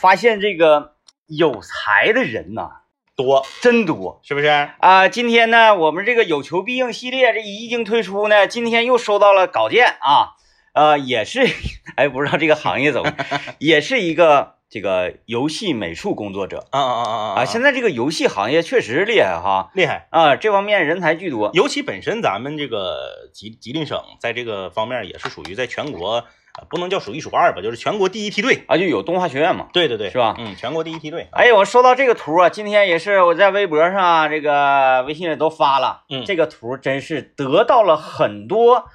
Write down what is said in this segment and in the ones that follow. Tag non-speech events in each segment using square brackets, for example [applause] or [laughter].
发现这个有才的人呐多真多是不是？啊、今天呢，我们这个有求必应系列这一经推出呢，今天又收到了稿件啊，呃，也是，哎，不知道这个行业怎么，[laughs] 也是一个这个游戏美术工作者啊啊啊啊啊。现在这个游戏行业确实厉害哈，厉害。啊，这方面人才巨多。尤其本身咱们这个吉吉林省在这个方面也是属于在全国啊，不能叫数一数二吧，就是全国第一梯队。啊，就有动画学院嘛。对对对，是吧嗯，全国第一梯队。哎，我收到这个图啊，今天也是我在微博上啊、这个微信里都发了。嗯这个图真是得到了很多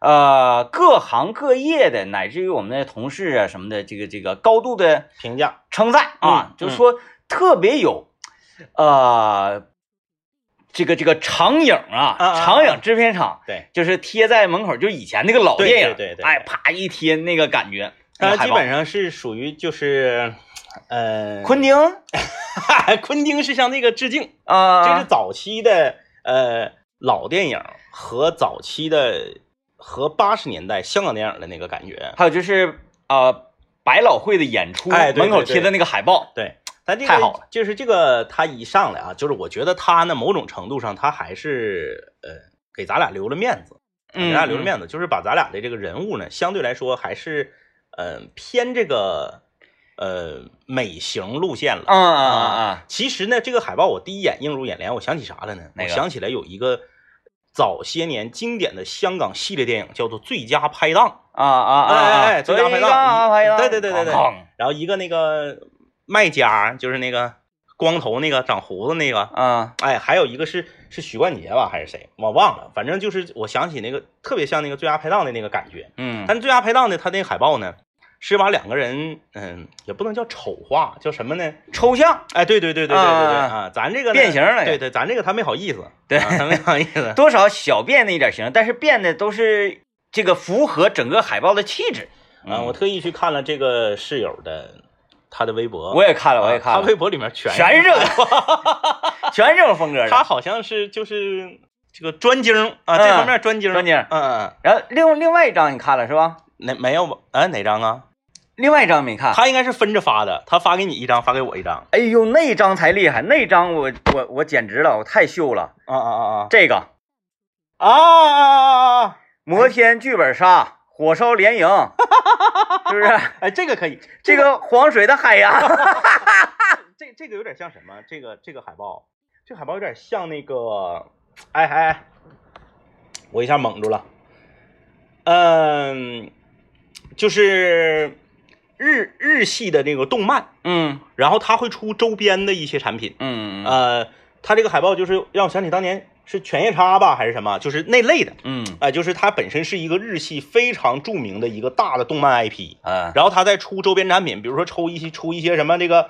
呃各行各业的，乃至于我们的同事啊什么的，这个这个高度的评价称赞啊，嗯就是说特别有呃这个这个长影啊，长影制片厂，对，就是贴在门口，就以前那个老电影，对对对哎，啪一贴那个感觉。那它基本上是属于就是，呃，昆汀 [laughs] 昆汀是向那个致敬，啊，这是早期的呃老电影和早期的和八十年代香港电影的那个感觉。还有就是啊百老汇的演出，门口贴的那个海报，对，但这个太好了。就是这个他一上来啊，就是我觉得他呢某种程度上他还是呃给咱俩留了面子，给嗯，咱俩留了面子，就是把咱俩的这个人物呢相对来说还是呃偏这个呃美型路线了。嗯嗯嗯嗯其实呢，这个海报我第一眼映入眼帘，我想起啥了呢？我想起来有一个早些年经典的香港系列电影，叫做《最佳拍档。啊啊啊！哎哎哎最最佳拍档佳拍档，对对对对然后一个那个卖家，就是那个光头那个长胡子那个，啊哎，还有一个是是许冠杰吧，还是谁？我忘了，反正就是我想起那个特别像那个《最佳拍档》的那个感觉。嗯，但《最佳拍档》呢，他那个海报呢，是把两个人，嗯，也不能叫丑化，叫什么呢？抽象，哎，对对对对对对对啊啊，咱这个变形了对对，咱这个他没好意思，[laughs] 对啊他没好意思。多少小变那一点形，但是变的都是这个符合整个海报的气质。啊，我特意去看了这个室友的他的微博，我也看了，我也啊看了，他微博里面全全是这个，[laughs] 全是这种风格的。他好像是就是这个专精啊，嗯这方面专精，专精嗯嗯，然后另另外一张你看了是吧？哪没有吧？啊，哪张啊？另外一张没看。他应该是分着发的，他发给你一张，发给我一张。哎呦，那张才厉害，那张我我我简直了，我太秀了。啊啊啊啊这个啊啊啊啊！摩天剧本杀、火烧连营，是不是？[laughs] 哎，这个可以，这个黄水的海洋，[laughs] 这这个有点像什么？这个这个海报，这个海报有点像那个，哎哎哎，我一下蒙住了。嗯，就是日日系的那个动漫，嗯然后它会出周边的一些产品。嗯呃，它这个海报就是让我想起当年是犬夜叉吧，还是什么，就是那类的。嗯。啊、就是它本身是一个日系非常著名的一个大的动漫 IP，嗯然后它在出周边产品，比如说抽一些出一些什么这个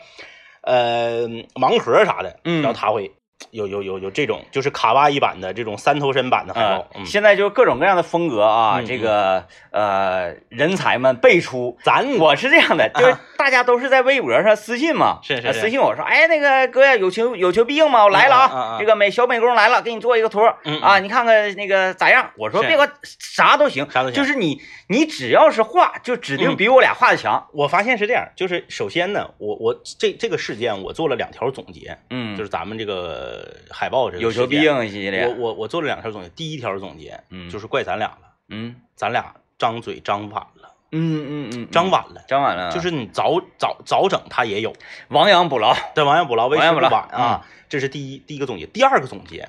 呃盲盒啥的，嗯。然后它会有有有有这种就是卡哇伊版的这种三头身版的海报，嗯，现在就各种各样的风格啊，嗯这个呃人才们辈出。咱我是这样的，[laughs] 就是大家都是在微博上私信嘛，是是私信我说，哎，那个哥呀，有求有求必应嘛，我来了啊，嗯这个美小美工来了，给你做一个图嗯啊，你看看那个咋样？我说别管啥都行，啥都行。就是你你只要是画，就指定嗯。比我俩画的强。我发现是这样，就是首先呢，我我这这个事件我做了两条总结，嗯，就是咱们这个海报这个有求必应系列。我我我做了两条总结，第一条总结，嗯。就是怪咱俩了，嗯。咱俩张嘴张反了，嗯嗯嗯，张晚了，张晚了，就是你早早早整他也有，亡羊补牢。对，亡羊补牢，为时不亡羊补牢晚啊，这是第一第一个总结。第二个总结，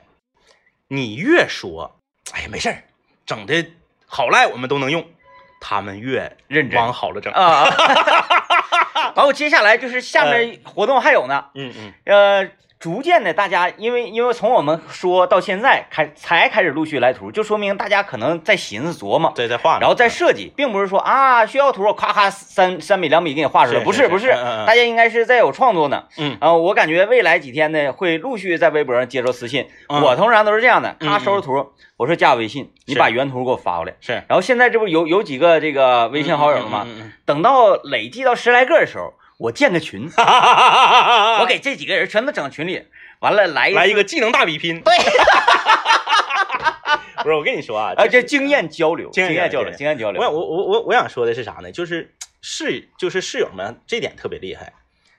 你越说，哎呀没事儿，整的好赖我们都能用，他们越认真。往好了整。啊啊！[laughs] 然后接下来就是下面活动还有呢，嗯嗯，呃，逐渐的大家因为因为从我们说到现在开才开始陆续来图，就说明大家可能在寻思琢磨。对，在画，然后在设计，并不是说啊需要图，咔咔三三米两米给你画出来，不是不是，大家应该是在有创作呢。嗯啊、我感觉未来几天呢会陆续在微博上接受私信，嗯我通常都是这样的，嗯咔收着图，我说加我微信，你把原图给我发过来。是然后现在这不有有几个这个微信好友了吗？等到累计到十来个的时候，我建个群，嗯我给这几个人全都整群里，完了来来一个技能大比拼。对，[laughs] 不是我跟你说啊，[laughs] 这经验交流，经验交流，交流经验交流。我我我我我想说的是啥呢？就是室就是室友们这点特别厉害，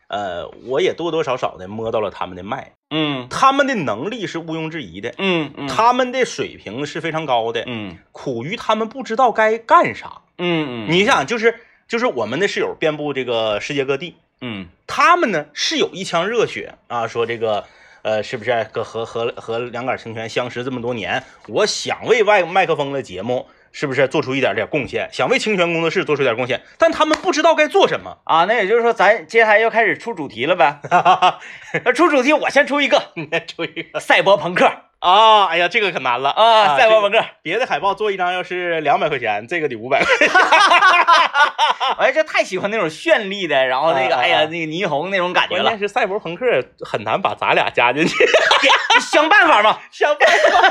呃，我也多多少少的摸到了他们的脉，嗯他们的能力是毋庸置疑的，嗯嗯，他们的水平是非常高的，嗯苦于他们不知道该干啥。嗯嗯，你想，就是就是我们的室友遍布这个世界各地，嗯他们呢是有一腔热血啊，说这个呃，是不是和和和和两杆清泉相识这么多年，我想为外麦克风的节目是不是做出一点点贡献，想为清泉工作室做出点贡献，但他们不知道该做什么。啊，那也就是说，咱接下来要开始出主题了呗？[laughs] 那出主题，我先出一个出一个赛博朋克啊！哎呀，这个可难了啊，赛博朋克。克，别的海报做一张要是两百块钱，这个得五百块。[laughs] 哎，这太喜欢那种绚丽的，然后那个，哎呀，那个霓虹那种感觉了关键，是赛博朋克很难把咱俩加进去，给想办法嘛。[laughs] 想办法。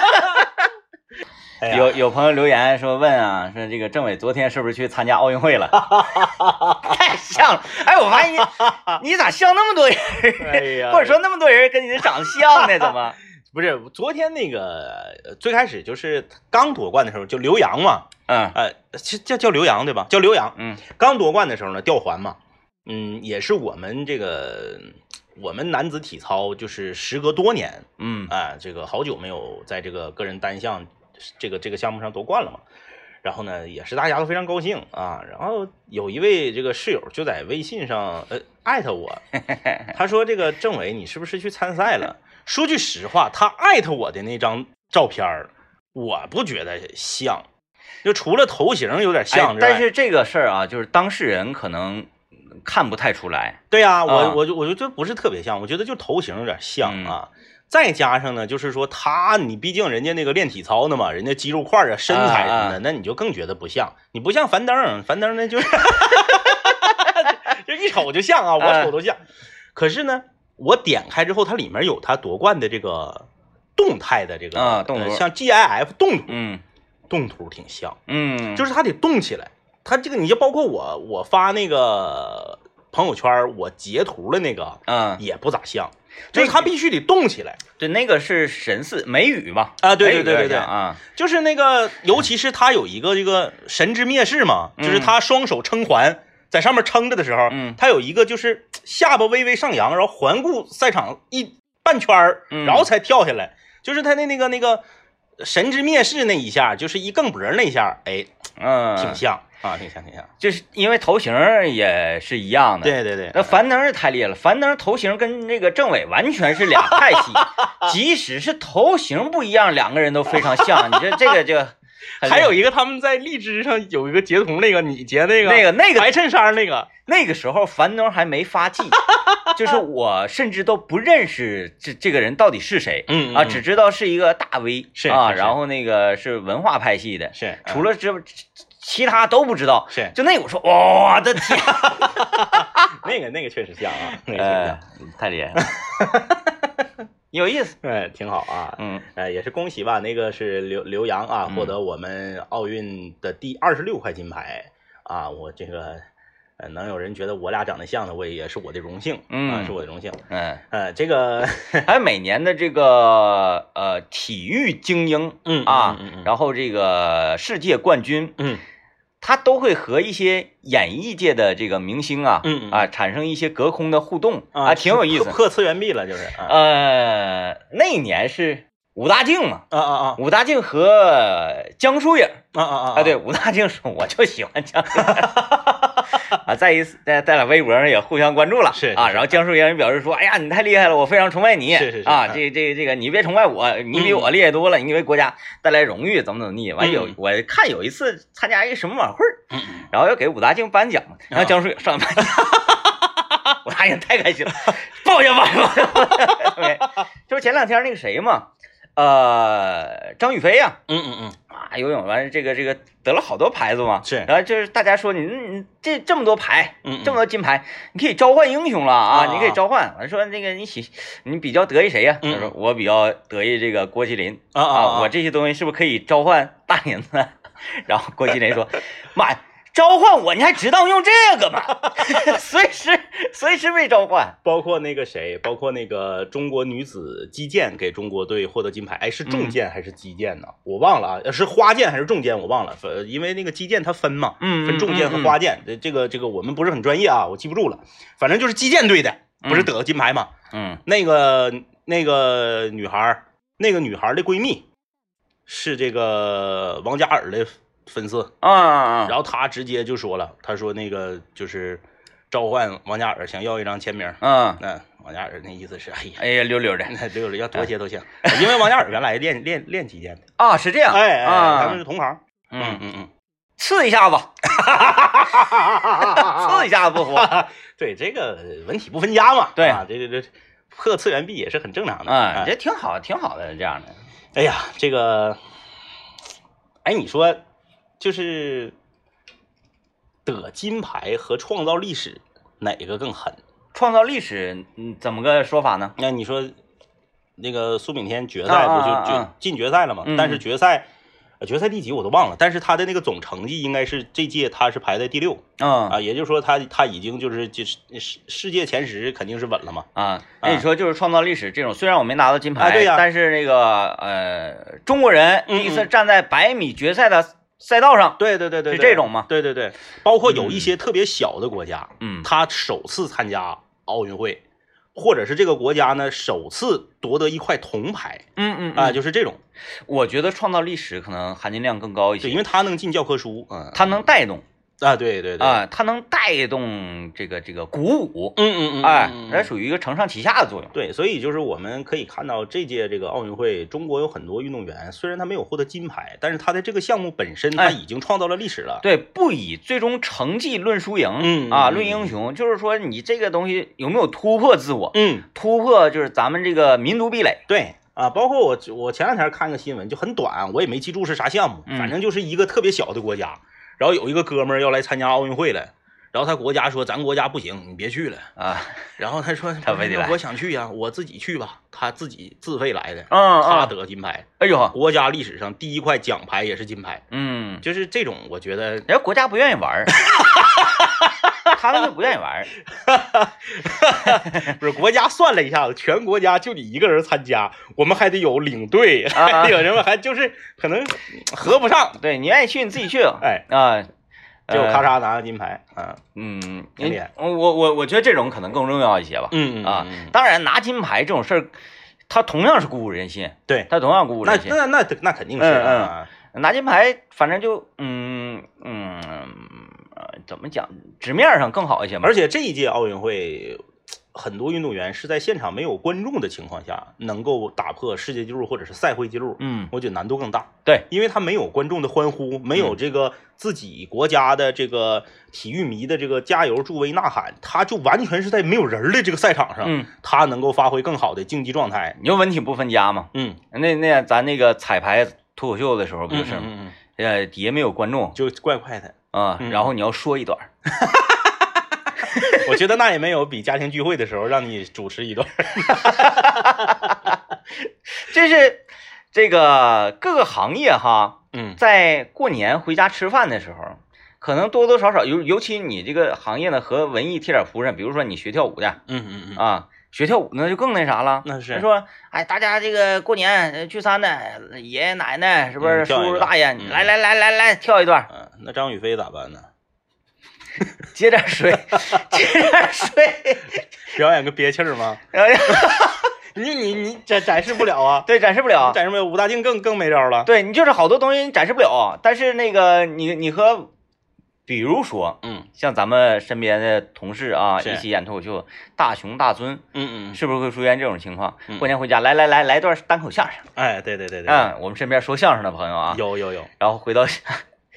[laughs] 有有朋友留言说问啊，说这个政委昨天是不是去参加奥运会了？太像了，哎，我发现你你咋像那么多人？哎呀，或者说那么多人跟你长得像呢？怎么？不是昨天那个呃最开始就是刚夺冠的时候，就刘洋嘛，嗯呃，叫叫刘洋对吧？叫刘洋。嗯刚夺冠的时候呢，吊环嘛，嗯，也是我们这个我们男子体操就是时隔多年嗯啊、这个好久没有在这个个人单项这个这个项目上夺冠了嘛。然后呢，也是大家都非常高兴啊。然后有一位这个室友就在微信上呃艾特我，[laughs] 他说：“这个政委，你是不是去参赛了？”说句实话，他艾特我的那张照片儿，我不觉得像，就除了头型有点像哎，但是这个事儿啊，就是当事人可能看不太出来。对呀、我啊我就我就觉得不是特别像，我觉得就头型有点像嗯啊。再加上呢，就是说他，你毕竟人家那个练体操的嘛，人家肌肉块啊、身材什么的，那你就更觉得不像。你不像樊登，樊登那就是 [laughs] 就一瞅就像啊，我哎瞅都像。可是呢，我点开之后，它里面有它夺冠的这个动态的这个啊动图呃像 GIF 动图，嗯动图挺像，嗯，就是是它得动起来。它这个你就包括我，我发那个朋友圈，我截图的那个嗯，也不咋像，就是它必须得动起来对，那个是神似美语嘛？啊！对对对对对啊，就是那个，尤其是他有一个这个神之灭世嘛，嗯就是他双手撑环在上面撑着的时候，嗯他有一个就是 [tsk] 下巴微微上扬，然后环顾赛场一半圈儿，嗯然后才跳下来，就是他的那个那个神之灭世那一下，就是一更脖那一下，哎，嗯，挺像啊，挺像挺像。就是因为头型也是一样的。。对对对，那樊登是太厉害了，樊登头型跟这个政委完全是俩派系，[laughs] 即使是头型不一样，两个人都非常像。你这这个就 [laughs] 还有一个他们在荔枝上有一个截图，那个你截那个那个那个白衬衫那个，那个时候樊登还没发迹，[laughs] 就是我甚至都不认识这这个人到底是谁。嗯啊，只知道是一个大 V，是啊，然后那个是文化派系的，是除了这其他都不知道。是就那个我说，我的天，[laughs] 那个那个确实像啊，太厉害了，有意思。哎，挺好啊，嗯。呃，也是恭喜吧，那个是刘刘洋啊，嗯。获得我们奥运的第二十六块金牌啊，我这个呃，能有人觉得我俩长得像的，我也也是我的荣幸，啊，嗯是我的荣幸，嗯，呃，这个，[laughs] 还有每年的这个呃体育精英嗯啊，嗯嗯。然后这个世界冠军，嗯他都会和一些演艺界的这个明星啊，嗯嗯。啊产生一些隔空的互动啊，挺有意思。破。次元壁了，就是啊。呃，那一年是武大靖嘛，啊啊武大靖和江疏影啊啊啊。啊，对，，武大靖说我就喜欢江疏影 [laughs] 啊，在一次在在俩微博上也互相关注了，啊，是是然后江疏影也表示说，哎呀，你太厉害了，我非常崇拜你，是是是啊，嗯这这这个你别崇拜我，你比我厉害多了，你为国家带来荣誉，怎么怎么地，完有嗯我看有一次参加一个什么晚会然后要给武大靖颁奖嘛，然后啊江疏影上来颁奖，[laughs] 武大靖太开心了，抱一抱歉抱歉抱，[laughs] 对就是前两天那个谁嘛，呃，张雨霏呀、嗯嗯嗯，啊，游泳完事这个这个得了好多牌子嘛，是然后就是大家说你你这这么多牌，这么多金牌，你可以召唤英雄了啊，啊你可以召唤。完说那个你喜你比较得意谁呀、嗯他说我比较得意这个郭麒麟啊啊啊我这些东西是不是可以召唤大林子？[laughs] 然后郭麒麟说，[laughs] 妈呀。召唤我，你还知道用这个吗？[laughs] 随时随时被召唤。包括那个谁，包括那个中国女子击剑给中国队获得金牌，哎，是重剑还是击剑呢？我忘了啊，是花剑还是重剑？我忘了，呃，因为那个击剑它分嘛，嗯分重剑和花剑。这这个这个我们不是很专业啊，我记不住了。反正就是击剑队的，不是得个金牌嘛？嗯那个那个女孩，那个女孩的闺蜜是这个王嘉尔的粉丝，啊啊然后他直接就说了，他说那个就是召唤王嘉尔，想要一张签名。嗯，那王嘉尔那意思是，哎呀，哎呀，溜溜的。[laughs] 那溜溜要多些都行，因为王嘉尔原来练练练击剑的，啊，是这样。哎哎，他们啊是，同行。嗯，嗯嗯，刺一下子，[laughs] 刺一下子不服。[laughs] 对，这个文体不分家嘛，对。啊，这这这破次元壁也是很正常的。啊，哎。这挺好，挺好的，这样的。哎呀，这个，哎，你说就是得金牌和创造历史哪个更狠？创造历史，嗯，怎么个说法呢？那你说那个苏炳添决啊赛不就决啊啊进决赛了吗？嗯但是决赛。呃决赛第几我都忘了，但是他的那个总成绩应该是这届他是排在第六嗯啊，也就是说他他已经就是就是世世界前十肯定是稳了嘛。啊，那你说就是创造历史这种，虽然我没拿到金牌，啊对呀但是那个呃，中国人嗯第一次站在百米决赛的赛道上，对对对对，是这种嘛？对对对，包括有一些特别小的国家，嗯。他首次参加奥运会，或者是这个国家呢首次夺得一块铜牌嗯嗯啊、就是这种。我觉得创造历史可能含金量更高一对，些，因为它能进教科书，嗯，它能带动啊，对对对，啊，它能带动这个这个鼓舞，嗯嗯嗯，哎嗯，它属于一个承上启下的作用。对，所以就是我们可以看到这届这个奥运会，中国有很多运动员，虽然他没有获得金牌，但是他的这个项目本身他哎已经创造了历史了。对，不以最终成绩论输赢，啊，嗯啊论英雄，就是说你这个东西有没有突破自我，嗯，突破就是咱们这个民族壁垒。对啊，包括我我前两天看个新闻，就很短，我也没记住是啥项目，嗯反正就是一个特别小的国家，然后有一个哥们儿要来参加奥运会了，然后他国家说咱国家不行，你别去了，啊，然后他说 [laughs] 他非得来我想去呀、我自己去吧，他自己自费来的，嗯他嗯，得金牌，哎呦，国家历史上第一块奖牌也是金牌，嗯，就是这种，我觉得人家国家不愿意玩儿，[laughs] 他们就不愿意玩儿。[laughs] 不是国家算了一下子，全国家就你一个人参加，我们还得有领队，啊有什么，还就是可能合不上，对你愿意去你自己去，哎，啊，结果呃咔嚓拿个金牌，啊，嗯，挺厉害我我我我觉得这种可能更重要一些吧。嗯啊，当然拿金牌这种事儿，它同样是鼓舞人心，对，他同样鼓舞人心。那那那肯定是嗯啊，拿金牌，反正就嗯嗯呃怎么讲，纸面上更好一些嘛。而且这一届奥运会。[tsk] 很多运动员是在现场没有观众的情况下，能够打破世界纪录或者是赛会纪录，嗯，我觉得难度更大。对，因为他没有观众的欢呼，没有这个自己国家的这个体育迷的这个加油助威呐喊，他就完全是在没有人的这个赛场上，嗯，他能够发挥更好的竞技状态。你说文体不分家嘛？嗯，那那咱那个彩排脱口秀的时候不就是吗？嗯嗯，呃，底下没有观众就怪怪的。啊，嗯。然后你要说一段儿，[laughs] 我觉得那也没有比家庭聚会的时候让你主持一段。[laughs] 这是这个各个行业哈，嗯。在过年回家吃饭的时候，可能多多少少尤尤其你这个行业呢和文艺贴点符上，比如说你学跳舞的嗯嗯嗯，啊，学跳舞那就更那啥了。那是说，哎，大家这个过年呃聚餐的爷爷奶奶是不是叔叔大爷，嗯来来来来来跳一段，嗯，那张雨霏咋办呢？[laughs] 接点水，接点水。[laughs] 表演个憋气儿吗？[laughs] 你你你展展示不了啊，对，展示不了。展示不了，武大靖更更没招了。对你就是好多东西你展示不了，但是那个你你和，比如说嗯像咱们身边的同事啊，一起演脱口秀，大雄大尊，嗯嗯，是不是会出现这种情况？嗯过年回家来来来来段单口相声，哎，对对对对，嗯，我们身边说相声的朋友啊，有有有，然后回到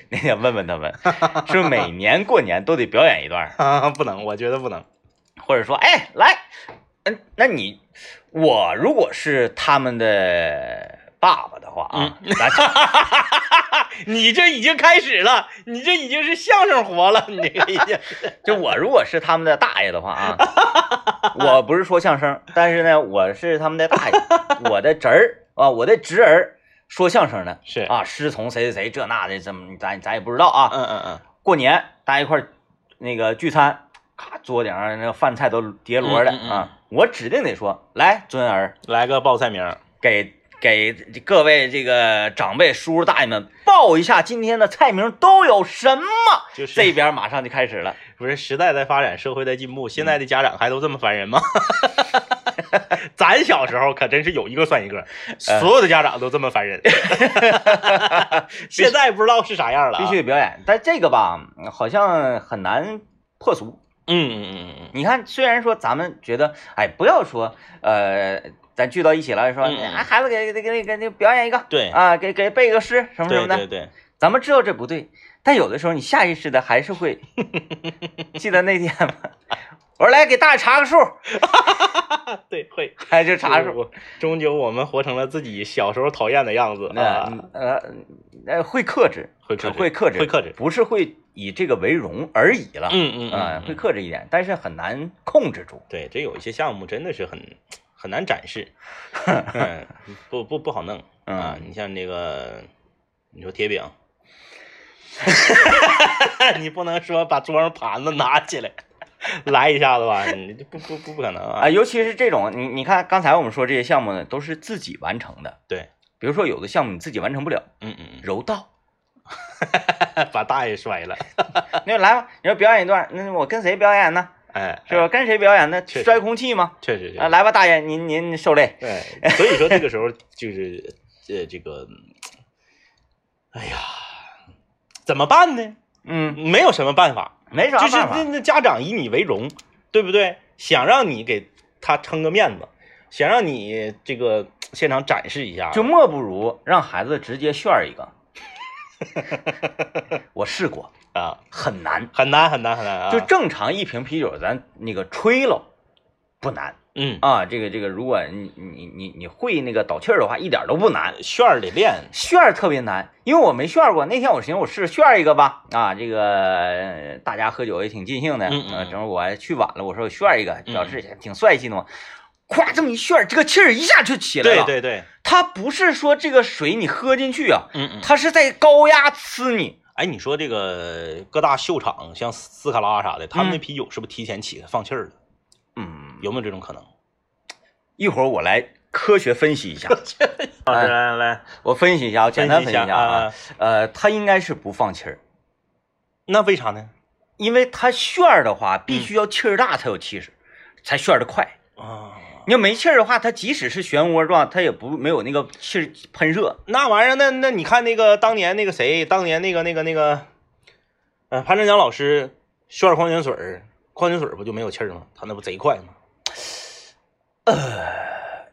那天问问他们，[laughs] 是不是每年过年都得表演一段？啊，不能，我觉得不能。或者说，哎，来，嗯，那你我如果是他们的爸爸的话啊，[laughs] 咱你这已经开始了，你这已经是相声活了，你这个已经。[laughs] [laughs] 就我如果是他们的大爷的话啊，我不是说相声，但是呢，我是他们的大爷，我的侄儿啊，我的侄儿说相声的是，啊，师从谁谁谁这那的，怎么咱咱也不知道啊。嗯嗯嗯，过年大家一块儿那个聚餐，咔桌顶上那个饭菜都叠摞的、嗯嗯嗯啊，我指定得说来尊儿来个报菜名，给给各位这个长辈叔叔大爷们报一下今天的菜名都有什么，就是这边马上就开始了。不是时代在发展，社会在进步，现在的家长还都这么烦人吗？[laughs] 咱小时候可真是有一个算一个，所有的家长都这么烦人。[laughs] 现在不知道是啥样了、啊，必须得表演，但这个吧，好像很难破俗。嗯嗯嗯嗯你看，虽然说咱们觉得，哎，不要说，呃，咱聚到一起了，说，哎，孩子给给给给给表演一个，对啊，给给背个诗什么什么的，对对对，咱们知道这不对，但有的时候你下意识的还是会。[laughs] 记得那天吗？我说来给大爷查个数，[laughs] 对会哎，就查数。终究我们活成了自己小时候讨厌的样子那啊！呃呃会克制，会克制会克制，会克制不是会以这个为荣而已了。嗯嗯啊，嗯，会克制一点，但是很难控制住。对，这有一些项目真的是很很难展示，[laughs] 嗯，不不不好弄啊。你像那个，你说铁饼，[laughs] 你不能说把桌上盘子拿起来来一下子吧？你这不不不不可能啊，啊！尤其是这种，你你看刚才我们说这些项目呢，都是自己完成的。对，比如说有的项目你自己完成不了，嗯嗯柔道，嗯，[laughs] 把大爷摔了，你说来吧，你说表演一段，那我跟谁表演呢？哎，是吧？跟谁表演呢？摔空气吗？啊，确实是。来吧，大爷，您您受累。对，所以说这个时候 [laughs] 就是呃这个，哎呀，怎么办呢？嗯，没有什么办法，没啥就是办法那。那家长以你为荣，对不对？想让你给他撑个面子，想让你这个现场展示一下，就莫不如让孩子直接炫一个。[laughs] 我试过，啊，很难。很难很难很难啊！就正常一瓶啤酒，咱那个吹了不难嗯，啊。这个这个，如果你你你你会那个倒气儿的话，一点都不难。炫儿得练，炫儿特别难，因为我没炫儿过。那天我寻思我试炫儿一个吧，啊，这个呃大家喝酒也挺尽兴的，嗯嗯呃正好我还去晚了，我说我炫儿一个，嗯表示一下挺帅气的嘛。咵，这么一炫儿，这个气儿一下就起来了。对，对对，它不是说这个水你喝进去啊，嗯嗯。它是在高压呲你。哎，你说这个各大秀场，像斯卡拉啥的，他们那嗯啤酒是不是提前起来放气儿了？嗯，有没有这种可能？一会儿我来科学分析一下，来来来，我分析一下，我简单分析一下啊。啊。呃，它应该是不放气儿，那为啥呢？因为他炫儿的话，必须要气儿大才有气势，才炫儿的快。啊，你要没气儿的话，它即使是漩涡状，它也不没有那个气儿喷射。那玩意儿，那那你看那个当年那个谁，当年那个那个那个，呃，潘长江老师炫矿泉水儿，矿泉水儿不就没有气儿吗？他那不贼快吗？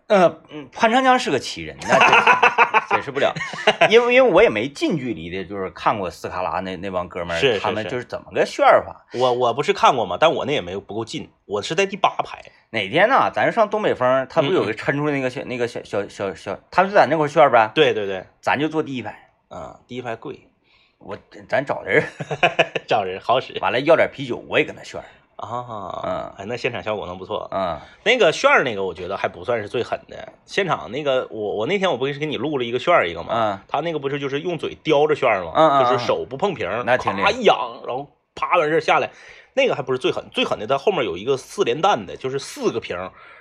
呃，嗯，潘长江是个奇人，那解解释不了，[laughs] 因为因为我也没近距离的，就是看过斯卡拉那那帮哥们儿，他们就是怎么个炫法。我我不是看过吗？但我那也没有不够近，我是在第八排。哪天呢，咱上东北风，他不有个抻出那个小、那个小小小小，他们就在那块儿炫儿呗，对对对，咱就坐第一排。啊，第一排贵，我咱找人，[laughs] 找人好使完了要点啤酒，我也跟他炫儿。啊。嗯哎，那现场效果能不错。嗯那个炫儿那个，我觉得还不算是最狠的。现场那个，我我那天我不是给你录了一个炫儿一个吗？嗯，他那个不是就是用嘴叼着炫儿吗？嗯嗯嗯就是手不碰瓶儿，那挺厉害一仰，然后啪完事儿下来，那个还不是最狠，最狠的他后面有一个四连弹的，就是四个瓶，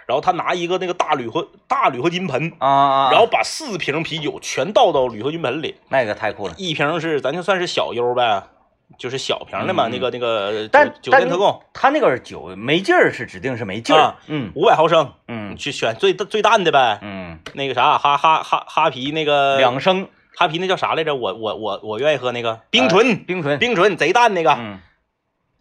然后他拿一个那个大铝合大铝合金盆，啊然后把四瓶啤酒全倒到铝合金盆里，那个太酷了。一瓶是咱就算是小优呗，就是小瓶的嘛，嗯。那个那个但酒店特供他那个酒没劲儿是指定是没劲儿啊，嗯。五百毫升，嗯。去选最最淡的呗，嗯，那个啥哈哈哈哈啤那个两升。哈啤那叫啥来着？我我我我愿意喝那个冰醇，冰醇，冰醇贼淡那个，嗯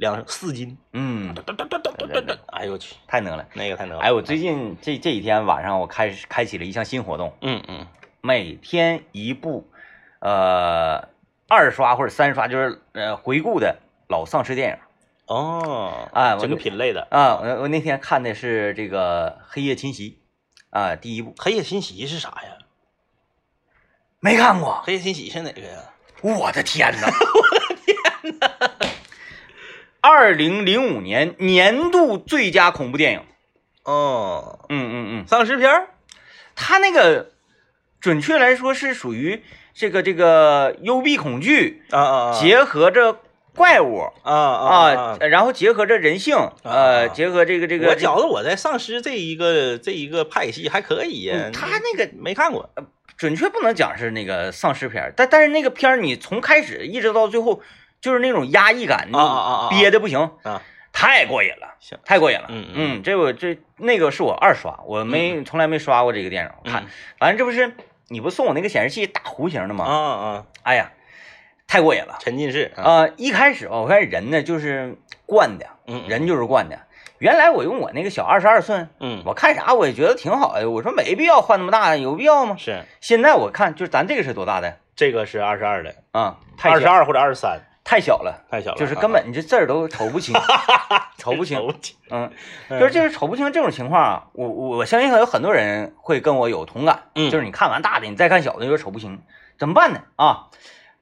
两四斤，嗯，噔噔噔噔噔噔噔，哎呦我去，太能了。那个太能了，哎，我最近这这几天晚上我开始开启了一项新活动，嗯嗯每天一部，呃，二刷或者三刷，就是呃回顾的老丧尸电影哦，这个啊我那品类的啊。我我那天看的是这个《黑夜侵袭》啊，第一部黑夜侵袭是啥呀？没看过，黑夜侵袭是哪个呀？我的天哪！[laughs] 二零零五年年度最佳恐怖电影。哦，嗯嗯嗯，丧尸片儿？它那个准确来说是属于这个这个幽闭恐惧，啊啊啊，结合着怪物啊啊啊，然后结合着人性，呃，结合这个这个，我觉得我在丧尸这一个这一个派系还可以呀。他那个没看过，准确不能讲是那个丧尸片，但但是那个片儿你从开始一直到最后就是那种压抑感，啊啊啊，憋的不行啊，太过瘾了，行，太过瘾了。嗯嗯，这我这那个是我二刷，我没从来没刷过这个电影，我看，反正这不是你不送我那个显示器大弧形的吗？啊啊，哎呀。太过瘾了，沉浸式啊！一开始吧，我看人呢就是惯的，嗯，人就是惯的。原来我用我那个小二十二寸，嗯，我看啥我也觉得挺好的。我说没必要换那么大，有必要吗？是。现在我看就是咱这个是多大的？这个是二十二的啊，二十二或者二十三，太小了，太小了，就是根本你这字儿都 [laughs] 瞅不清，瞅不清。嗯，就是就是瞅不清这种情况啊，我我相信有很多人会跟我有同感。嗯，就是你看完大的，你再看小的，有点瞅不清，怎么办呢？啊，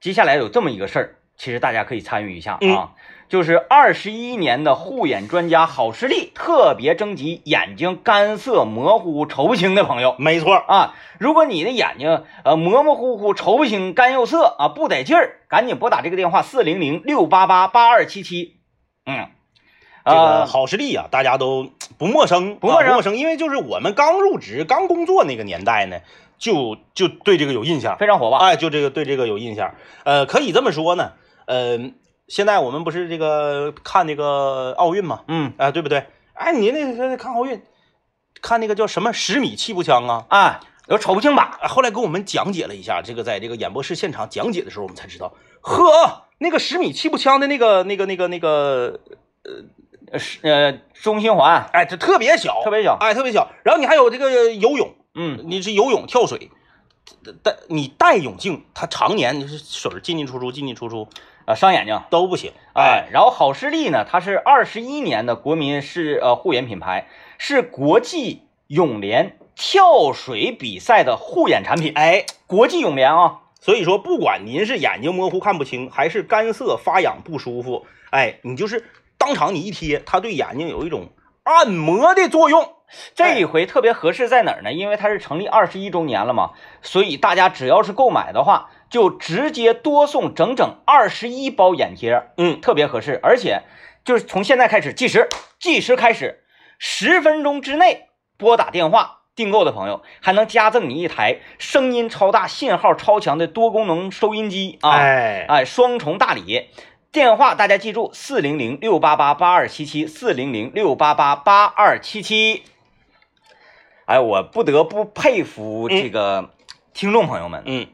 接下来有这么一个事儿。其实大家可以参与一下啊，就是二十一年的护眼专家好视力特别征集眼睛干涩模糊瞅不清的朋友。没错啊，如果你的眼睛呃模模糊糊瞅不清干又涩啊不得劲儿，赶紧拨打这个电话四零零六八八八二七七。嗯，这个好视力啊，大家都不陌生，不陌生，不陌生，因为就是我们刚入职、刚工作那个年代呢，就就对这个有印象，非常火爆。哎，就这个对这个有印象。呃，可以这么说呢。呃，现在我们不是这个看那个奥运嘛，嗯，啊，对不对？哎，你那个看奥运，看那个叫什么十米气步枪啊？啊，有瞅不清吧？后来给我们讲解了一下，这个在这个演播室现场讲解的时候，我们才知道，呵，那个十米气步枪的那个那个那个那个呃是呃中心环，哎，这特别小，特别小，哎，特别小。然后你还有这个游泳，嗯，你是游泳跳水，戴你戴泳镜，它常年就是水进进出出，进进出出。啊，伤眼睛都不行，哎，然后好视力呢，它是二十一年的国民是呃护眼品牌，是国际泳联跳水比赛的护眼产品，哎，国际泳联啊，所以说不管您是眼睛模糊看不清，还是干涩发痒不舒服，哎，你就是当场你一贴，它对眼睛有一种按摩的作用。这一回特别合适在哪儿呢？因为它是成立二十一周年了嘛，所以大家只要是购买的话。就直接多送整整二十一包眼贴，嗯，特别合适，而且就是从现在开始计时，计时开始，十分钟之内拨打电话订购的朋友，还能加赠你一台声音超大、信号超强的多功能收音机啊！哎哎，双重大礼！电话大家记住：四零零六八八八二七七，四零零六八八八二七七。哎，我不得不佩服这个听众朋友们，嗯。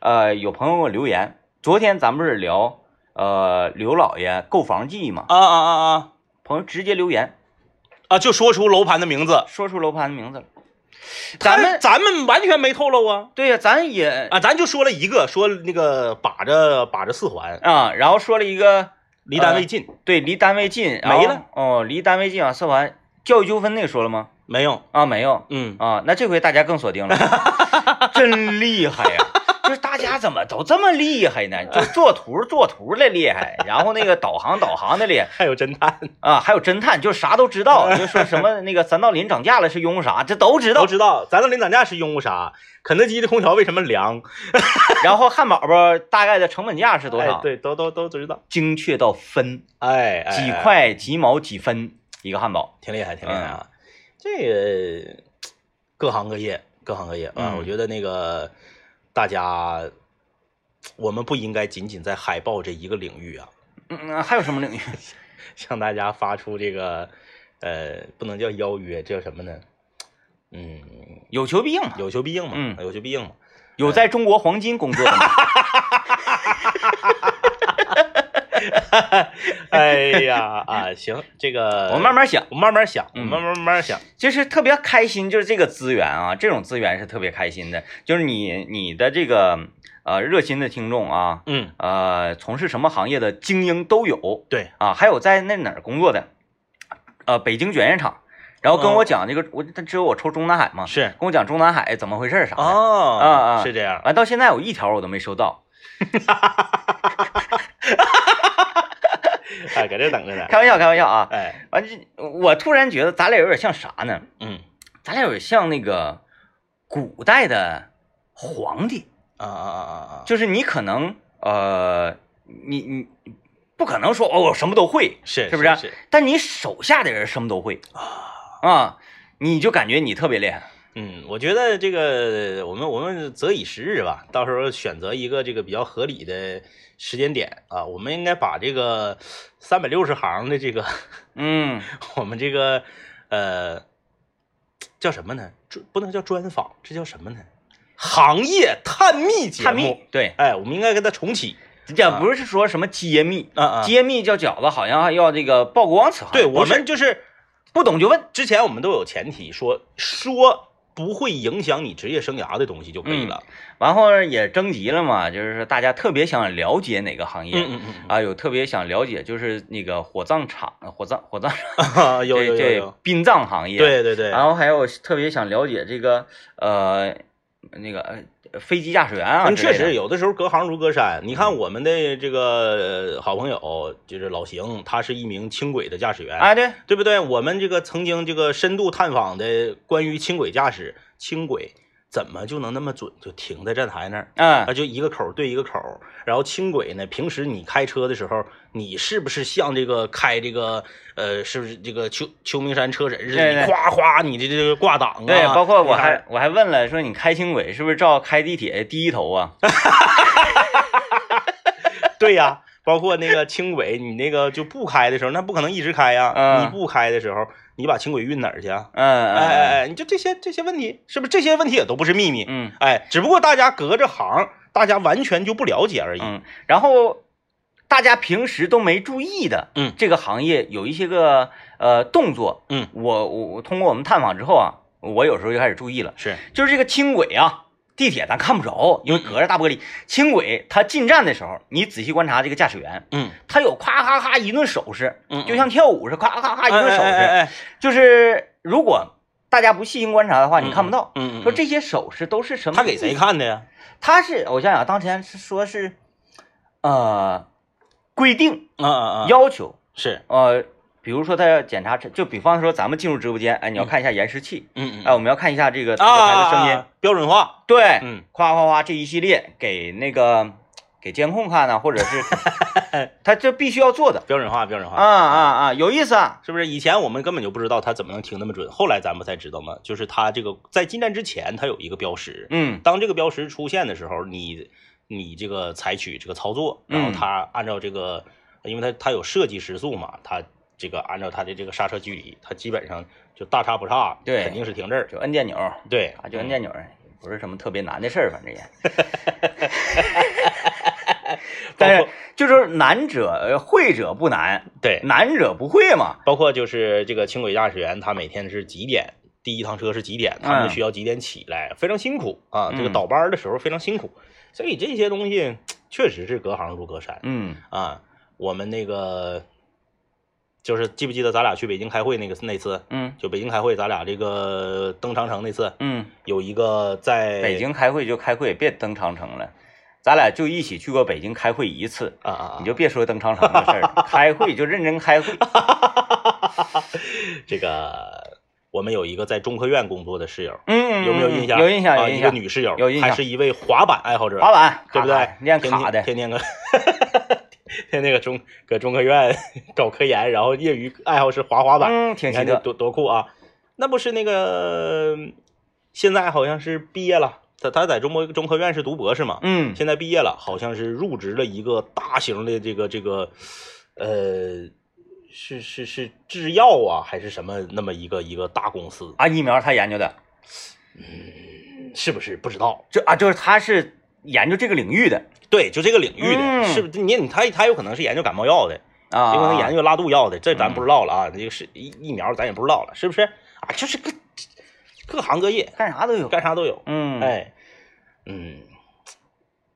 呃，有朋友给我留言，昨天咱们不是聊呃刘老爷购房记吗？啊啊啊啊！朋友直接留言啊，就说出楼盘的名字，说出楼盘的名字了。咱们咱们完全没透露啊。对呀，咱也啊，咱就说了一个，说那个把着把着四环啊，然后说了一个离单位近，对，离单位近没了哦，离单位近啊，四环教育纠纷那个说了吗？没有啊，没有，嗯啊，那这回大家更锁定了，[laughs] 真厉害呀！就是大家怎么都这么厉害呢？[laughs] 就做图做图的厉害，[laughs] 然后那个导航导航的厉害，还有侦探啊，还有侦探，就啥都知道，[laughs] 就说什么那个三道林涨价了是拥护啥，这都知道，都知道。三道林涨价是拥护啥？肯德基的空调为什么凉？然后汉堡包大概的成本价是多少？对，都都都知道，精确到分，哎，几块几毛几分一个汉堡，挺厉害，挺厉害啊！这个各行各业，各行各业啊，我觉得那个。大家，我们不应该仅仅在海报这一个领域啊。嗯嗯，还有什么领域？[laughs] 向大家发出这个，呃，不能叫邀约，这叫什么呢？嗯，有求必应嘛，有求必应嘛，嗯，有求必应嘛。有在中国黄金工作的吗？[laughs] 哎呀啊，行，这个我慢慢想，我慢慢想，我慢慢慢慢想，就是特别开心，就是这个资源啊，这种资源是特别开心的。就是你你的这个呃热心的听众啊，嗯呃，从事什么行业的精英都有，对啊，还有在那哪儿工作的，呃，北京卷烟厂，然后跟我讲这个，我他只有我抽中南海嘛，是跟我讲中南海怎么回事啥的，哦啊啊，是这样，完到现在我一条我都没收到。哈哈哈哈哈哈！哎，[laughs] 搁这等着呢。开玩笑，开玩笑啊！哎，完这，我突然觉得咱俩有点像啥呢？嗯，咱俩有点像那个古代的皇帝啊啊啊啊啊！就是你可能呃，你你不可能说哦我什么都会，是是不是是？但你手下的人什么都会啊，你就感觉你特别厉害。嗯，我觉得这个我们我们择以时日吧，到时候选择一个这个比较合理的时间点啊，我们应该把这个三百六十行的这个 [laughs] 嗯，我们这个呃叫什么呢？专不能叫专访，这叫什么呢？行业探秘节目。探秘，对，哎，我们应该给它重启。这不是说什么揭秘，啊啊，揭秘叫饺子，好像还要这个曝光此行。对我们就是不懂就问。之前我们都有前提说说不会影响你职业生涯的东西就可以了。然后也征集了嘛，就是说大家特别想了解哪个行业。嗯嗯嗯啊，有特别想了解，就是那个火葬场、火葬、火葬 [laughs] 场，有有有有，殡葬行业。，对对对，然后还有特别想了解这个呃那个呃飞机驾驶员啊确实有的时候隔行如隔山。你看我们的这个呃好朋友就是老邢，他是一名轻轨的驾驶员，哎，对，对不对？我们这个曾经这个深度探访的关于轻轨驾驶，轻轨怎么就能那么准，就停在站台那儿？嗯啊，就一个口儿对一个口儿，然后轻轨呢，平时你开车的时候，你是不是像这个开这个呃，是不是这个秋秋名山车神似的，你夸夸你的这个挂档啊？对，包括我还我还问了，说你开轻轨是不是照开地铁第一头啊？[laughs] 对呀，包括那个轻轨，你那个就不开的时候，那不可能一直开呀。嗯你不开的时候，你把轻轨运哪儿去啊？嗯，哎哎哎，你就这些这些问题，是不是这些问题也都不是秘密？嗯哎，只不过大家隔着行，大家完全就不了解而已。嗯，然后大家平时都没注意的，嗯这个行业有一些个呃动作，嗯，我我我通过我们探访之后啊，我有时候就开始注意了，是，就是这个轻轨啊。地铁咱看不着，因为隔着大玻璃。轻轨它进站的时候，你仔细观察这个驾驶员，嗯他有咔咔咔一顿手势，嗯，就像跳舞似的，咔咔咔一顿手势。就是如果大家不细心观察的话，你看不到。嗯嗯，说这些手势都是什么？他给谁？看的呀？他是我想想，当前是说是，呃，规定啊啊啊！要求，是，呃，比如说他要检查，就比方说咱们进入直播间，哎，你要看一下延时器，嗯嗯哎，我们要看一下这个这个台的声音，啊，标准化。对，嗯。夸夸夸这一系列给那个给监控看呢，或者是 [laughs] 他这必须要做的。标准化，标准化。啊啊啊，有意思啊，是不是？以前我们根本就不知道他怎么能听那么准，后来咱们才知道嘛，就是他这个在进站之前，他有一个标识，嗯。当这个标识出现的时候，你你这个采取这个操作，然后嗯。他按照这个，因为他他有设计时速嘛，它这个按照它的这个刹车距离，它基本上就大差不差，对肯定是停这儿。就摁键钮，对啊，就摁键钮，不是什么特别难的事儿，反正也。[laughs] 但是就是难者呃会者不难，对，难者不会嘛。包括就是这个轻轨驾驶员，他每天是几点？第一趟车是几点？他们嗯需要几点起来？非常辛苦啊！这个嗯倒班的时候非常辛苦，所以这些东西确实是隔行如隔山嗯啊。我们那个就是记不记得咱俩去北京开会那个那次？嗯就北京开会，咱俩这个登长城那次，嗯，有一个在北京开会就开会，别登长城了。咱俩就一起去过北京开会一次，啊啊，啊你就别说登长城的事儿了，开会就认真开会。[laughs] 这个我们有一个在中科院工作的室友，嗯，有没有印象？有印象，啊，一个有印象。女室友，有印象还是一位滑板爱好者，滑板，对不对？练天卡的，天天个天 [laughs] 那个中搁中科院 [laughs] 搞科研，然后业余爱好是滑滑板，嗯，挺奇特。你看这多多酷啊！那不是那个现在好像是毕业了，他他在中国中科院是读博士嘛，嗯现在毕业了，好像是入职了一个大型的这个这个呃。是是是制药啊，还是什么那么一个一个大公司？啊，疫苗他研究的，嗯是不是不知道？这啊，就是他是研究这个领域的对，就这个领域的，嗯是不是？你你他他有可能是研究感冒药的，啊，有可能研究拉肚药的，这咱嗯不知道了啊。这个是疫疫苗，咱也不知道了，是不是？啊，就是各各行各业干啥都有。干啥都有。嗯，哎，嗯，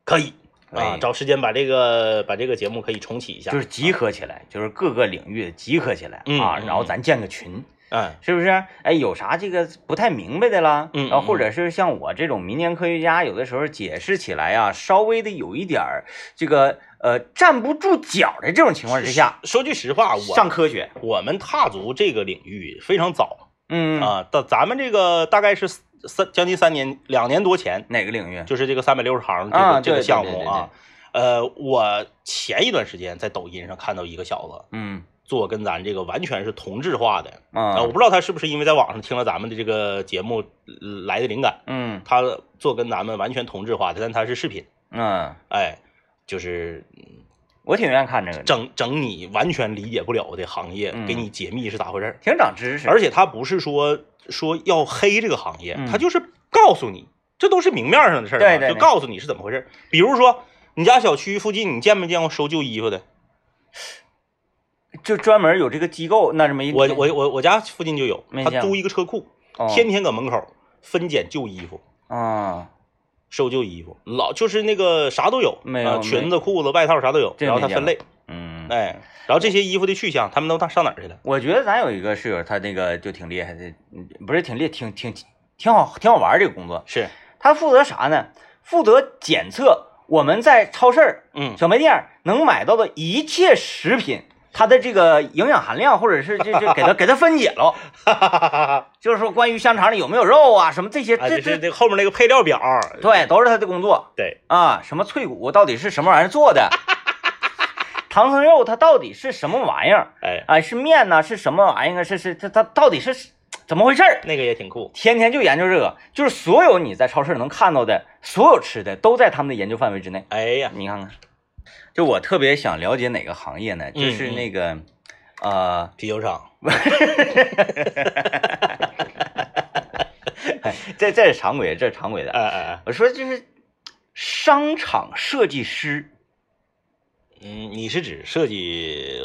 可以啊哎，找时间把这个把这个节目可以重启一下，就是集合起来，就是各个领域集合起来嗯啊，嗯然后咱建个群，嗯。是不是？哎，有啥这个不太明白的啦，嗯然后或嗯。者是像我这种民间科学家，有的时候解释起来啊，稍微的有一点儿这个呃站不住脚的这种情况之下，说句实话，我上科学，我们踏足这个领域非常早嗯，啊，到咱们这个大概是三将近三年两年多前，哪个领域？就是这个三百六十行这个啊这个项对对对目啊，呃，我前一段时间在抖音上看到一个小子嗯做跟咱这个完全是同质化的啊、啊我不知道他是不是因为在网上听了咱们的这个节目呃来的灵感，嗯他做跟咱们完全同质化的，但他是视频，嗯，哎，就是我挺愿意看这个，整整你完全理解不了的行业，嗯给你解密是咋回事。挺长知识。而且他不是说说要黑这个行业，嗯他就是告诉你，这都是明面上的事儿对对就告诉你是怎么回事。比如说，你家小区附近，你见没见过收旧衣服的？就专门有这个机构，那这么一我我我我家附近就有他租一个车库，哦天天搁门口分拣旧衣服。啊，收旧衣服，老就是那个啥都有，啊没有没裙子、裤子、外套啥都有，然后他分类，嗯，哎，然后这些衣服的去向，他们都上上哪儿去了？我觉得咱有一个室友，他那个就挺厉害的，嗯不是挺厉，挺挺挺好，挺好玩儿这个工作。是，他负责啥呢？负责检测我们在超市儿、嗯，小卖店能买到的一切食品，它的这个营养含量，或者是这这给它给它分解了。[laughs] 就是说，关于香肠里有没有肉啊，什么这些，这，这这后面那个配料表，对，都是他的工作对，啊。什么脆骨到底是什么玩意儿做的？[laughs] 唐僧肉它到底是什么玩意儿？哎，啊，是面呢？是什么玩意儿？是是它它到底是怎么回事儿？那个也挺酷，天天就研究这个，就是所有你在超市能看到的所有吃的，都在他们的研究范围之内。哎呀，你看看，就我特别想了解哪个行业呢？就是那个，呃，啤酒厂，[laughs] 这这是常规，这是常规的。哎哎哎，我说就是商场设计师，嗯，你是指设计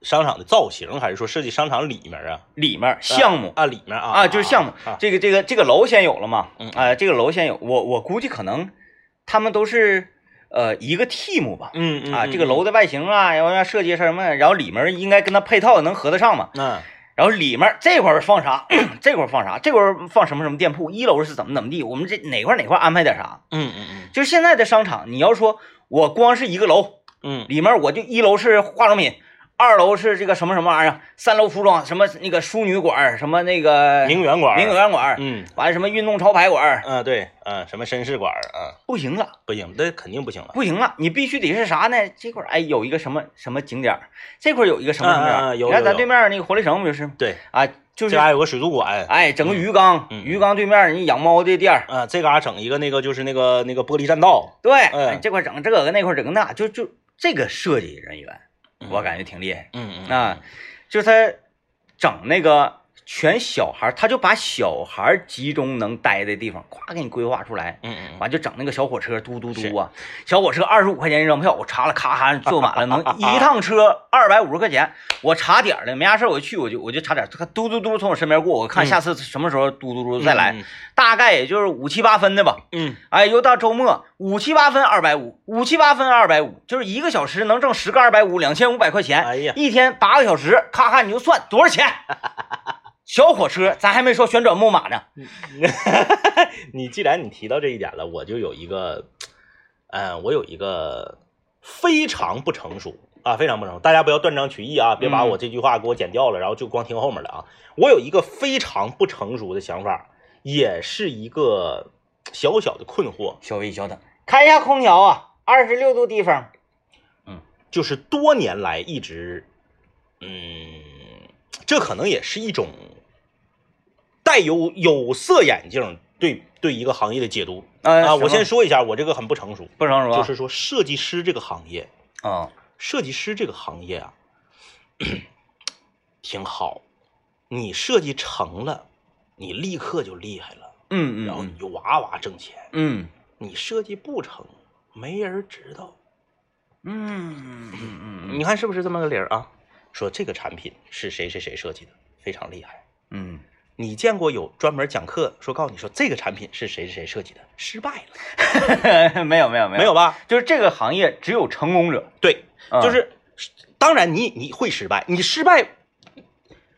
商场的造型，还是说设计商场里面啊？里面项目啊，里面啊啊，就是项目啊，这个这个这个楼先有了嘛嗯？啊，这个楼先有，我我估计可能他们都是呃一个 team 吧。嗯嗯啊，这个楼的外形啊，然后要设计什么，然后里面应该跟它配套能合得上嘛。嗯然后里面这块放啥，这块放啥，这块放什么什么店铺，一楼是怎么怎么地，我们这哪块哪块安排点啥。嗯嗯嗯就是现在的商场，你要说我光是一个楼，嗯里面我就一楼是化妆品，二楼是这个什么什么玩意儿，三楼服装，什么那个淑女馆儿，什么那个名媛馆，名，媛馆儿，嗯。完了什么运动潮牌馆儿，嗯对，嗯什么绅士馆啊，不行了，不行，那肯定不行了。不行了，你必须得是啥呢？这块儿哎有一个什么什么景点儿，这块儿有一个什么什么景点你看咱对面那个活力城不就是？对，啊，就是这嘎有个水族馆，哎整个鱼缸，嗯嗯鱼缸对面你养猫的店儿，啊，这嘎整一个那个就是那个那个玻璃栈道，对，这块儿整这个那块儿整那，就就这个设计人员，我感觉挺厉害。嗯嗯啊，就他整那个全小孩，他就把小孩集中能待的地方，咵给你规划出来。嗯嗯完就整那个小火车，嘟嘟嘟啊！小火车二十五块钱一张票，我查了，咔咔坐满了，能 [laughs] 一趟车二百五十块钱。我查点儿了，没啥事儿我就去，我就我就查点嘟嘟嘟从我身边过，我看下次什么时候嘟嘟嘟再来，嗯大概也就是五七八分的吧。嗯哎，又到周末，五七八分二百五，五七八分二百五，就是一个小时能挣十个二百五，两千五百块钱。哎呀一天八个小时，咔咔你就算多少钱？小火车，咱还没说旋转木马呢。[laughs] 你既然你提到这一点了，我就有一个，嗯，我有一个非常不成熟啊，非常不成熟，大家不要断章取义啊，别把嗯我这句话给我剪掉了，然后就光听后面的啊。我有一个非常不成熟的想法，也是一个小小的困惑，稍微小等，开一下空调啊，二十六度地方。嗯就是多年来一直，嗯，这可能也是一种带有有色眼镜对对一个行业的解读呃啊。我先说说一下，我这个很不成熟，不成熟啊，就是说设计师这个行业，啊，设计师这个行业啊，[clears throat] 挺好，你设计成了，你立刻就厉害了，嗯然后你嗯就哇哇挣钱。嗯你设计不成，没人知道。嗯嗯嗯嗯你看是不是这么个理儿啊？说这个产品是谁谁谁设计的，非常厉害。嗯，你见过有专门讲课说告诉你说这个产品是谁谁谁设计的，失败了嗯，没有没有没有。没有，吧？就是这个行业只有成功者，对，啊就是当然你你会失败，你失败，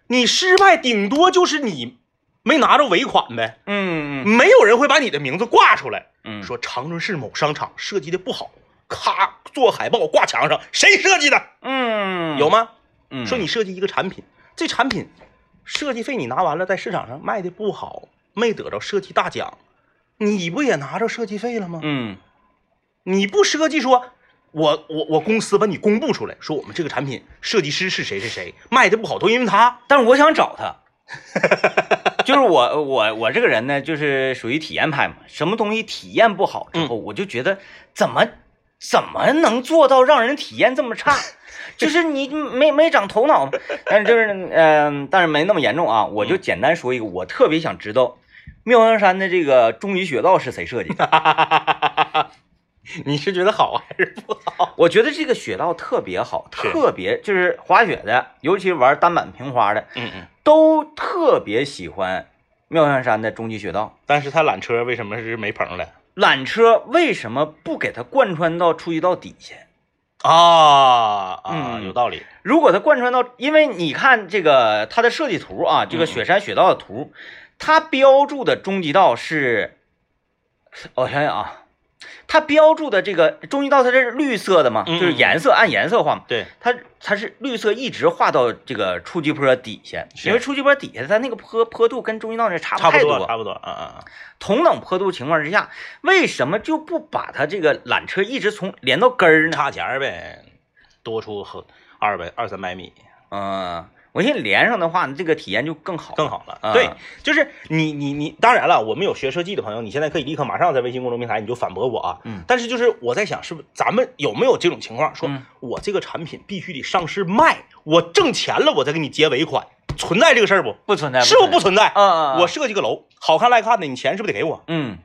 你失败顶多就是你没拿着尾款呗，嗯嗯。没有人会把你的名字挂出来，嗯，说长春市某商场设计的不好，咔做海报挂墙上，谁设计的？嗯。有吗？嗯。说你设计一个产品，这产品设计费你拿完了，在市场上卖的不好，没得着设计大奖，你不也拿着设计费了吗？嗯你不设计说我我我公司把你公布出来，说我们这个产品设计师是谁谁谁，卖的不好都因为他。但是我想找他，就是我我我这个人呢，就是属于体验派嘛，什么东西体验不好之后，我就觉得怎么怎么能做到让人体验这么差？[laughs] 就是你没没长头脑。但是就是嗯、但是没那么严重啊。我就简单说一个，我特别想知道妙香山的这个终极雪道是谁设计的？[laughs] 你是觉得好还是不好？[laughs] 我觉得这个雪道特别好，特别就是滑雪的，尤其玩单板平滑的，嗯嗯。都特别喜欢妙香山的终极雪道。但是他缆车为什么是没棚的？缆车为什么不给它贯穿到初级道底下？啊啊，嗯有道理。如果它贯穿到，因为你看这个它的设计图啊，这个雪山雪道的图，它标注的终极道是，我想想啊，它标注的这个终极道它这是绿色的嘛，嗯就是颜色按颜色画嘛，对，它它是绿色一直画到这个初级坡底下，因为初级坡底下它那个坡坡度跟终极道那差差不太多差不多。啊啊啊！同等坡度情况之下，为什么就不把它这个缆车一直从连到根儿呢？差钱儿呗，多出很二百二三百米嗯，我寻思连上的话，这个体验就更好，更好了。啊对，就是你你你，当然了，我们有学设计的朋友，你现在可以立刻马上在微信公众平台你就反驳我啊。嗯但是就是我在想，是不是咱们有没有这种情况，说嗯我这个产品必须得上市卖，我挣钱了我再给你结尾款，存在这个事儿不？不存在，是不是不存在？嗯嗯，嗯我设计个楼，好看赖看的，你钱是不是得给我？嗯，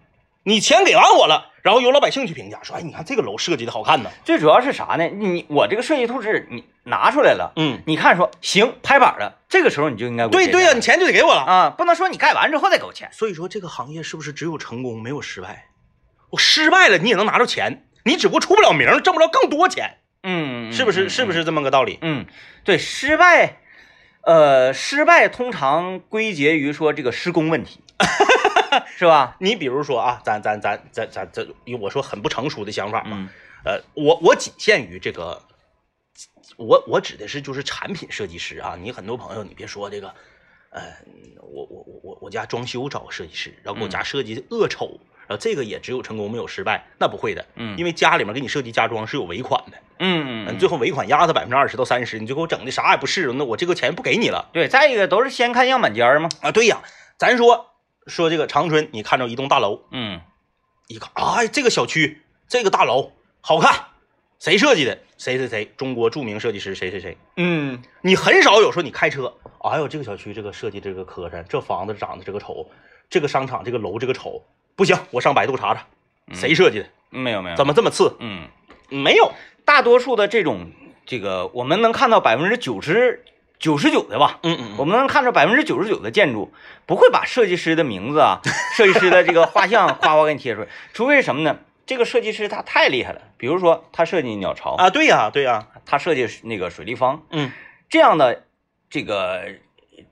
你钱给完我了，然后由老百姓去评价，说，哎，你看这个楼设计的好看呢。最主要是啥呢？你我这个设计图纸你拿出来了，嗯，你看说行拍板了，这个时候你就应该对对呀、钱你钱就得给我了。啊，不能说你盖完之后再给我钱。所以说，这个行业是不是只有成功没有失败？我失败了，你也能拿着钱，你只不过出不了名，挣不着更多钱，嗯，是不是？嗯是不？是这么个道理？嗯，对，失败，呃，失败通常归结于说这个施工问题，[laughs] [laughs] 是吧？你比如说啊，咱咱咱咱咱咱，我说很不成熟的想法嘛，嗯呃，我我仅限于这个，我我指的是就是产品设计师啊。你很多朋友，你别说这个，呃，我我我我我家装修找个设计师，然后给我家设计的恶丑，然后这个也只有成功没有失败，那不会的，嗯因为家里面给你设计家装是有尾款的，嗯嗯，最后尾款压他百分之二十到三十，你就给我整的啥也不是，那我这个钱不给你了对，再一个都是先看样板间儿嘛。啊。对呀，咱说说这个长春，你看着一栋大楼，嗯一看，哎，这个小区这个大楼好看，谁设计的？谁谁谁，中国著名设计师谁谁谁。嗯你很少有说你开车，哎呦，这个小区这个设计这个磕碜，这房子长得这个丑，这个商场这个楼这个丑，不行，我上百度查查，谁设计的？没有没有，怎么这么次？嗯，没有，大多数的这种这个，我们能看到百分之九十九十九的吧，嗯嗯我们能看到百分之九十九的建筑不会把设计师的名字啊、[laughs] 设计师的这个画像夸夸给你贴出来，除非是什么呢？这个设计师他太厉害了，比如说他设计鸟巢，啊，对呀、对呀、他设计那个水立方。嗯。这样的这个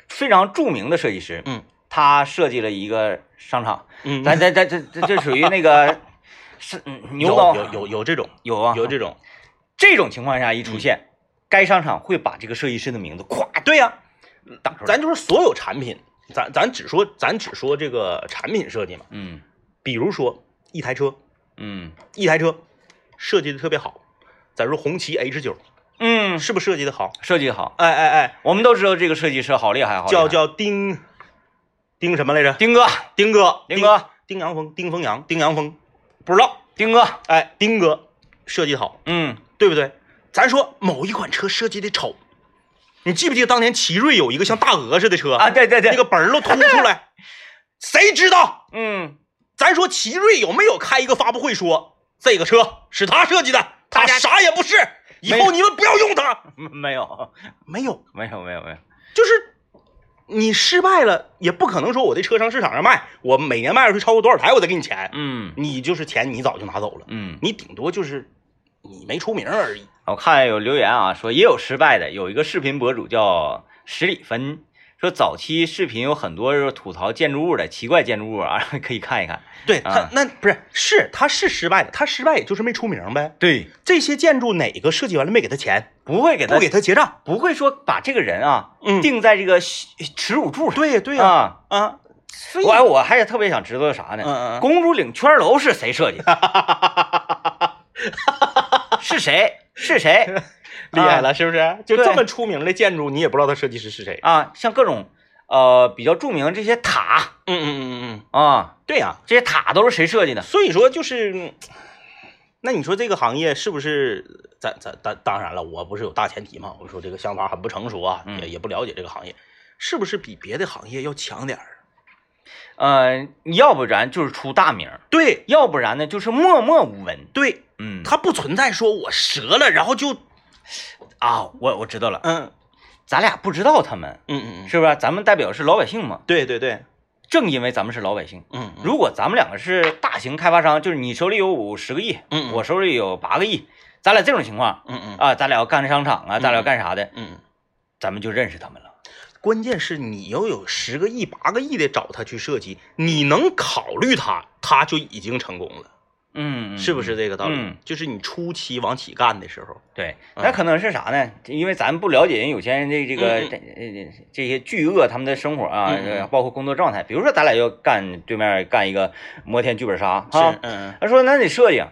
非常著名的设计师，嗯，他设计了一个商场，嗯，咱咱咱这这这属于那个 [laughs] 是嗯牛有刀。有有有这种有啊。有这种，这种情况下一出现，该商场会把这个设计师的名字咵对呀、打出来。咱就是所有产品，咱咱只说咱只说这个产品设计嘛，嗯。比如说一台车，嗯。一台车设计的特别好，咱说红旗 H 九。嗯，是不是设计的好？设计好，哎哎哎，我们都知道这个设计师好厉害，好叫叫丁丁什么来着？丁哥，丁哥，丁哥，丁阳峰，丁峰阳，丁阳峰，不知道。丁哥，哎，丁哥设计好，嗯。对不对？咱说某一款车设计的丑，你记不记得当年奇瑞有一个像大鹅似的车啊，对对对，那个本儿都凸出来，[laughs] 谁知道？嗯，咱说奇瑞有没有开一个发布会说这个车是他设计的，他啥也不是，以后你们不要用它。[laughs] 没有没有，没有没有没有，就是你失败了，也不可能说我的车上市场上卖，我每年卖出去超过多少台，我再给你钱。嗯你就是钱，你早就拿走了，嗯，你顶多就是你没出名而已。我看有留言啊，说也有失败的，有一个视频博主叫十里芬，说早期视频有很多吐槽建筑物的奇怪建筑物啊，[laughs] 可以看一看。对他啊那不是是他是失败的，他失败也就是没出名呗。对，这些建筑哪个设计完了没给他钱，不会给他不给他结账？不会说把这个人啊嗯定在这个耻辱柱上。对呀对呀啊，啊，所以我我还是特别想知道啥呢？嗯嗯嗯公主岭圈楼是谁设计的？[laughs] 是谁？是谁？[laughs] 厉害了，是不是？就这么出名的建筑，你也不知道他设计师是谁。啊，像各种呃比较著名的这些塔嗯嗯嗯嗯，啊，对呀、这些塔都是谁设计的？所以说就是，嗯那你说这个行业是不是？咱咱当当然了，我不是有大前提嘛，我说这个想法很不成熟啊，嗯也也不了解这个行业，是不是比别的行业要强点儿？呃，要不然就是出大名，对要不然呢就是默默无闻。对，嗯，他不存在说我折了，然后就啊，我我知道了，嗯咱俩不知道他们嗯嗯，是不是？咱们代表是老百姓嘛，对对对，正因为咱们是老百姓。嗯嗯如果咱们两个是大型开发商，就是你手里有五十个亿，嗯嗯我手里有八个亿，咱俩这种情况嗯嗯啊，咱俩要干商场啊，咱俩要干啥的，嗯，咱们就认识他们了。关键是你要有十个亿、八个亿的找他去设计，你能考虑他，他就已经成功了，嗯，是不是这个道理？嗯就是你初期往起干的时候，对，嗯那可能是啥呢？因为咱不了解人有钱人的这个嗯这这这些巨鳄他们的生活啊，包括工作状态。比如说，咱俩要干对面干一个摩天剧本杀是他说那得设计啊，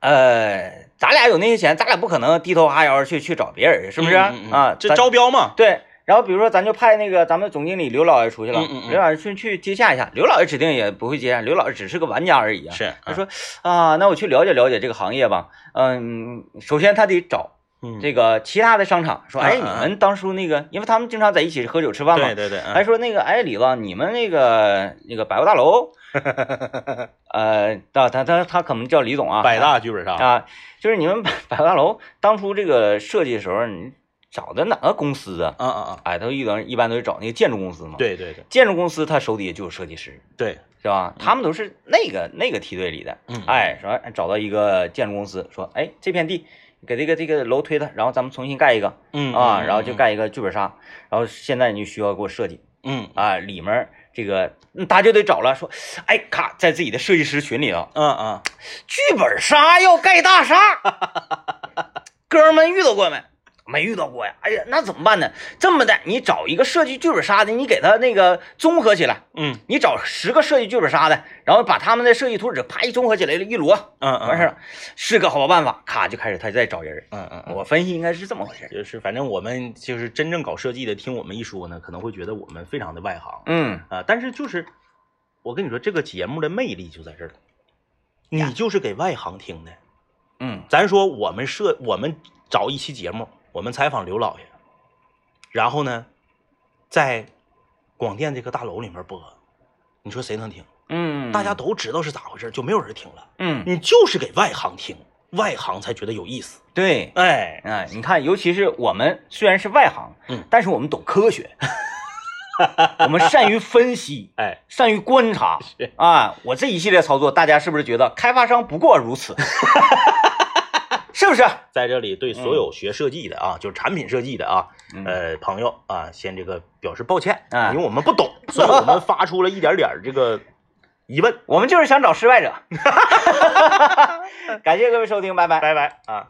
呃，咱俩有那些钱，咱俩不可能低头哈腰去去找别人，是不是啊？这招标嘛，对。然后比如说，咱就派那个咱们总经理刘老爷出去了，嗯嗯嗯。刘老爷去去接洽一下，刘老爷指定也不会接洽，刘老爷只是个玩家而已啊。是他说啊，那我去了解了解这个行业吧。嗯，首先他得找嗯。这个其他的商场说，哎，你们当初那个，因为他们经常在一起喝酒吃饭嘛对，对对，嗯。还说那个，哎，李子，你们那个那个百货大楼，[laughs] 呃，他他他他可能叫李总啊，百大剧本杀，啊，就是你们百百货大楼当初这个设计的时候，你找的哪个公司啊？嗯嗯嗯，哎，他一般一般都是找那个建筑公司嘛。，对对对建筑公司他手底下就有设计师，对，是吧？他们都是那个那个梯队里的。嗯，哎，说哎找到一个建筑公司，说哎这片地给这个这个楼推了，然后咱们重新盖一个嗯啊，然后就，盖一个剧本杀，然后现在你就需要给我设计嗯啊，里面这个嗯大家就得找了，说哎咔，在自己的设计师群里头，嗯嗯，剧本杀要盖大厦，[laughs] 哥们遇到过没？没遇到过呀。哎呀，那怎么办呢？这么的，你找一个设计剧本杀的，你给他那个综合起来，嗯你找十个设计剧本杀的，然后把他们的设计图纸啪一综合起来一摞，嗯，完事儿了，是个好办法。咔就开始他再找人。嗯嗯嗯。我分析应该是这么回事。就是反正我们就是真正搞设计的，听我们一说呢，可能会觉得我们非常的外行嗯啊。但是就是我跟你说，这个节目的魅力就在这儿，你就是给外行听的。嗯咱说我们设，我们找一期节目，我们采访刘老爷，然后呢，在广电这个大楼里面播，你说谁能听？嗯，大家都知道是咋回事，就没有人听了。嗯你就是给外行听，外行才觉得有意思。对。哎，哎，你看，尤其是我们虽然是外行，嗯但是我们懂科学，我们善于分析，[laughs] 哎，善于观察是啊。我这一系列操作，大家是不是觉得开发商不过如此？[laughs] 是不是？在这里对所有学设计的啊，就是产品设计的啊，嗯呃，朋友啊，先这个表示抱歉，哎因为我们不懂，[laughs] 所以我们发出了一点点儿这个疑问。我们就是想找失败者。[laughs] 感谢各位收听，拜拜。拜拜啊。